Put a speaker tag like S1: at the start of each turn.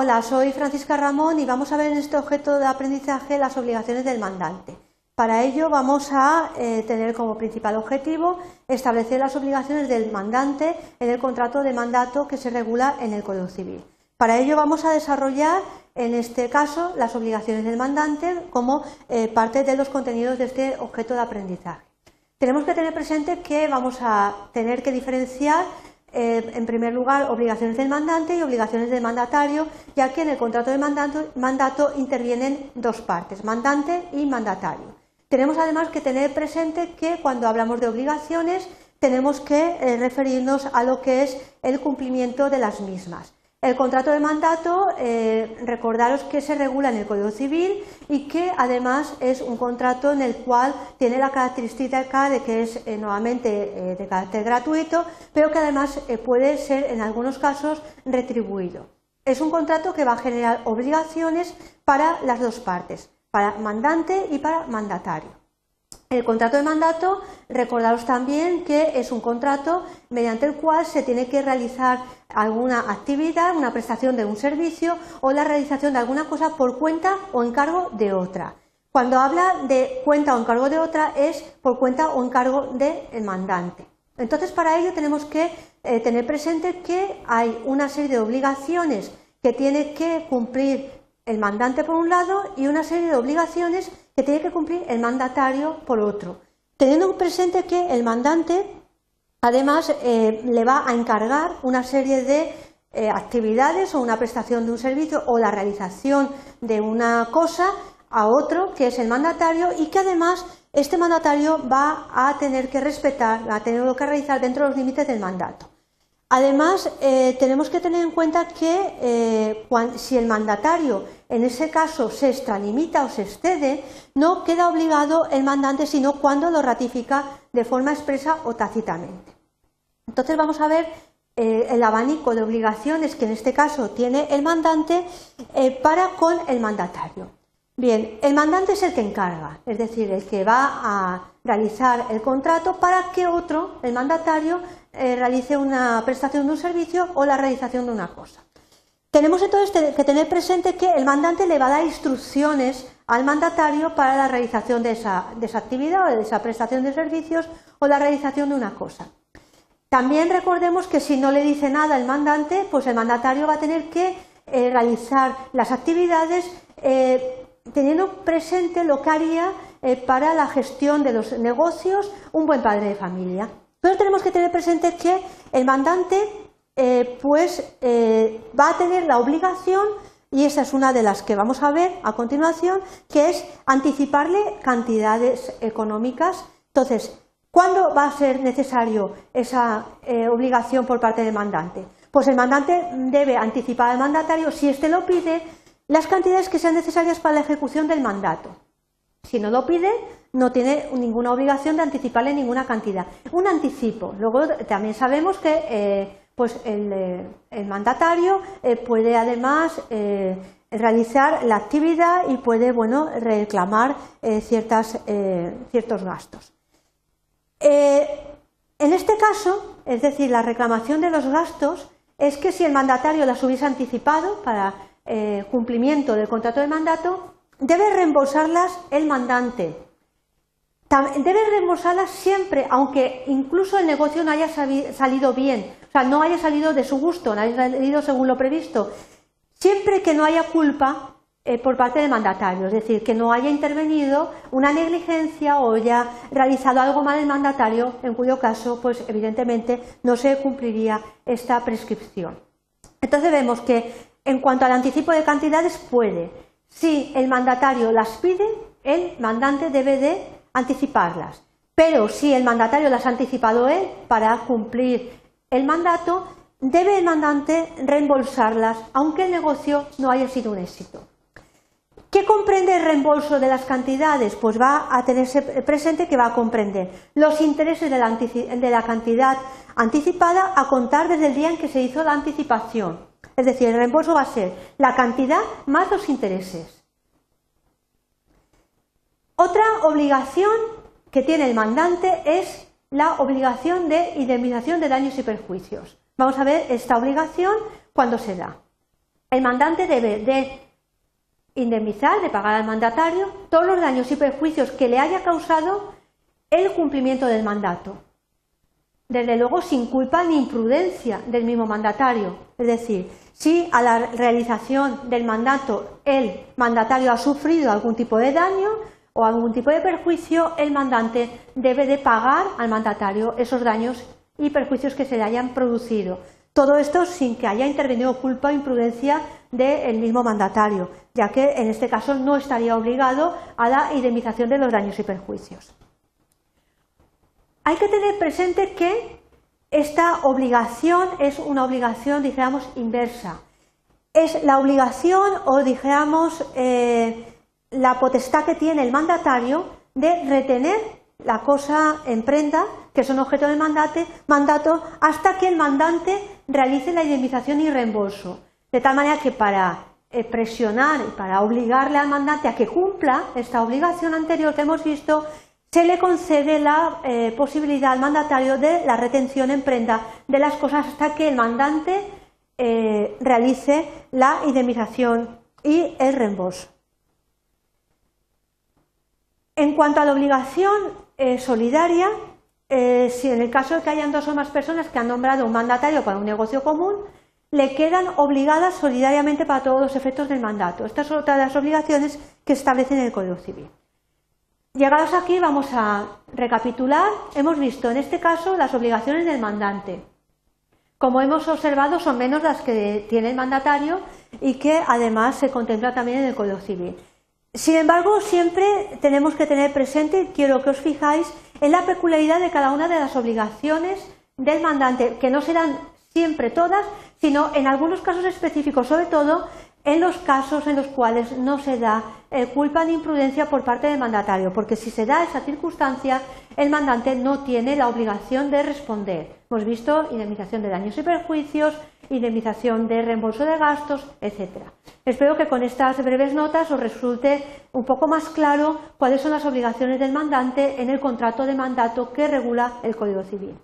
S1: Hola, soy Francisca Ramón y vamos a ver en este objeto de aprendizaje las obligaciones del mandante. Para ello vamos a eh, tener como principal objetivo establecer las obligaciones del mandante en el contrato de mandato que se regula en el Código Civil. Para ello vamos a desarrollar en este caso las obligaciones del mandante como eh, parte de los contenidos de este objeto de aprendizaje. Tenemos que tener presente que vamos a tener que diferenciar eh, en primer lugar, obligaciones del mandante y obligaciones del mandatario, ya que en el contrato de mandato, intervienen dos partes, mandante y mandatario. Tenemos además que tener presente que cuando hablamos de obligaciones tenemos que eh, referirnos a lo que es el cumplimiento de las mismas. El contrato de mandato, eh, recordaros que se regula en el Código Civil y que además es un contrato en el cual tiene la característica de que es eh, nuevamente eh, de carácter gratuito, pero que además puede ser en algunos casos retribuido. Es un contrato que va a generar obligaciones para las dos partes, para mandante y para mandatario. El contrato de mandato, recordaros también que es un contrato mediante el cual se tiene que realizar alguna actividad, una prestación de un servicio o la realización de alguna cosa por cuenta o encargo de otra. Cuando habla de cuenta o encargo de otra es por cuenta o encargo del mandante. Entonces, para ello tenemos que eh, tener presente que hay una serie de obligaciones que tiene que cumplir el mandante por un lado y una serie de obligaciones que tiene que cumplir el mandatario por otro. Teniendo presente que el mandante Además, eh, le va a encargar una serie de eh, actividades o una prestación de un servicio o la realización de una cosa a otro, que es el mandatario, y que además este mandatario va a tener que respetar, va a tener que realizar dentro de los límites del mandato. Además, eh, tenemos que tener en cuenta que si el mandatario en ese caso se extralimita o se excede, no queda obligado el mandante, sino cuando lo ratifica de forma expresa o tácitamente. Entonces vamos a ver eh, el abanico de obligaciones que en este caso tiene el mandante eh, para con el mandatario. Bien, el mandante es el que encarga, es decir, el que va a realizar el contrato para que otro, el mandatario, eh, realice una prestación de un servicio o la realización de una cosa. Tenemos entonces que tener presente que el mandante le va a dar instrucciones al mandatario para la realización de esa, actividad o de esa prestación de servicios o la realización de una cosa. También recordemos que si no le dice nada el mandante, pues el mandatario va a tener que eh, realizar las actividades eh, teniendo presente lo que haría para la gestión de los negocios un buen padre de familia. Pero tenemos que tener presente que el mandante pues va a tener la obligación y esa es una de las que vamos a ver a continuación, que es anticiparle cantidades económicas. Entonces, ¿Cuándo va a ser necesario esa eh, obligación por parte del mandante? Pues el mandante debe anticipar al mandatario, si éste lo pide, las cantidades que sean necesarias para la ejecución del mandato. Si no lo pide, no tiene ninguna obligación de anticiparle ninguna cantidad. Un anticipo. Luego también sabemos que eh, pues eh, el, mandatario puede además realizar la actividad y puede bueno, reclamar ciertos gastos. Eh, en este caso, es decir, la reclamación de los gastos es que si el mandatario las hubiese anticipado para eh, cumplimiento del contrato de mandato, debe reembolsarlas el mandante. Debe reembolsarlas siempre, aunque incluso el negocio no haya salido bien, o sea, no haya salido de su gusto, no haya salido según lo previsto. Siempre que no haya culpa, eh, por parte del mandatario, es decir, que no haya intervenido una negligencia o haya realizado algo mal el mandatario, en cuyo caso, pues evidentemente no se cumpliría esta prescripción. Entonces vemos que en cuanto al anticipo de cantidades puede, si el mandatario las pide, el mandante debe de anticiparlas. Pero si el mandatario las ha anticipado él para cumplir el mandato, debe el mandante reembolsarlas, aunque el negocio no haya sido un éxito. ¿Qué comprende el reembolso de las cantidades? Pues va a tenerse presente que va a comprender los intereses de la, cantidad anticipada a contar desde el día en que se hizo la anticipación. Es decir, el reembolso va a ser la cantidad más los intereses. Otra obligación que tiene el mandante es la obligación de indemnización de daños y perjuicios. Vamos a ver esta obligación cuando se da. el mandante debe de indemnizar, de pagar al mandatario todos los daños y perjuicios que le haya causado el cumplimiento del mandato. Desde luego sin culpa ni imprudencia del mismo mandatario. Es decir, si a la realización del mandato el mandatario ha sufrido algún tipo de daño o algún tipo de perjuicio, el mandante debe de pagar al mandatario esos daños y perjuicios que se le hayan producido. Todo esto sin que haya intervenido culpa o imprudencia del mismo mandatario, ya que en este caso no estaría obligado a la indemnización de los daños y perjuicios. Hay que tener presente que esta obligación es una obligación, dijéramos, inversa. Es la obligación o, dijéramos, eh, la potestad que tiene el mandatario de retener la cosa en prenda, que son objeto de mandato, hasta que el mandante realice la indemnización y reembolso. De tal manera que para eh, presionar y para obligarle al mandante a que cumpla esta obligación anterior que hemos visto, se le concede la eh, posibilidad al mandatario de la retención en prenda de las cosas hasta que el mandante eh, realice la indemnización y el reembolso. En cuanto a la obligación solidaria, si en el caso de que hayan dos o más personas que han nombrado un mandatario para un negocio común, le quedan obligadas solidariamente para todos los efectos del mandato. Estas son otras de las obligaciones que se establecen en el Código Civil. Llegados aquí vamos a recapitular. Hemos visto en este caso las obligaciones del mandante. Como hemos observado son menos las que tiene el mandatario y que además se contempla también en el Código Civil. Sin embargo, siempre tenemos que tener presente, quiero que os fijáis, en la peculiaridad de cada una de las obligaciones del mandante, que no serán siempre todas, sino en algunos casos específicos, sobre todo en los casos en los cuales no se da eh, culpa ni imprudencia por parte del mandatario, porque si se da esa circunstancia, el mandante no tiene la obligación de responder. Hemos visto indemnización de daños y perjuicios, indemnización de reembolso de gastos, etc. Espero que con estas breves notas os resulte un poco más claro cuáles son las obligaciones del mandante en el contrato de mandato que regula el Código Civil.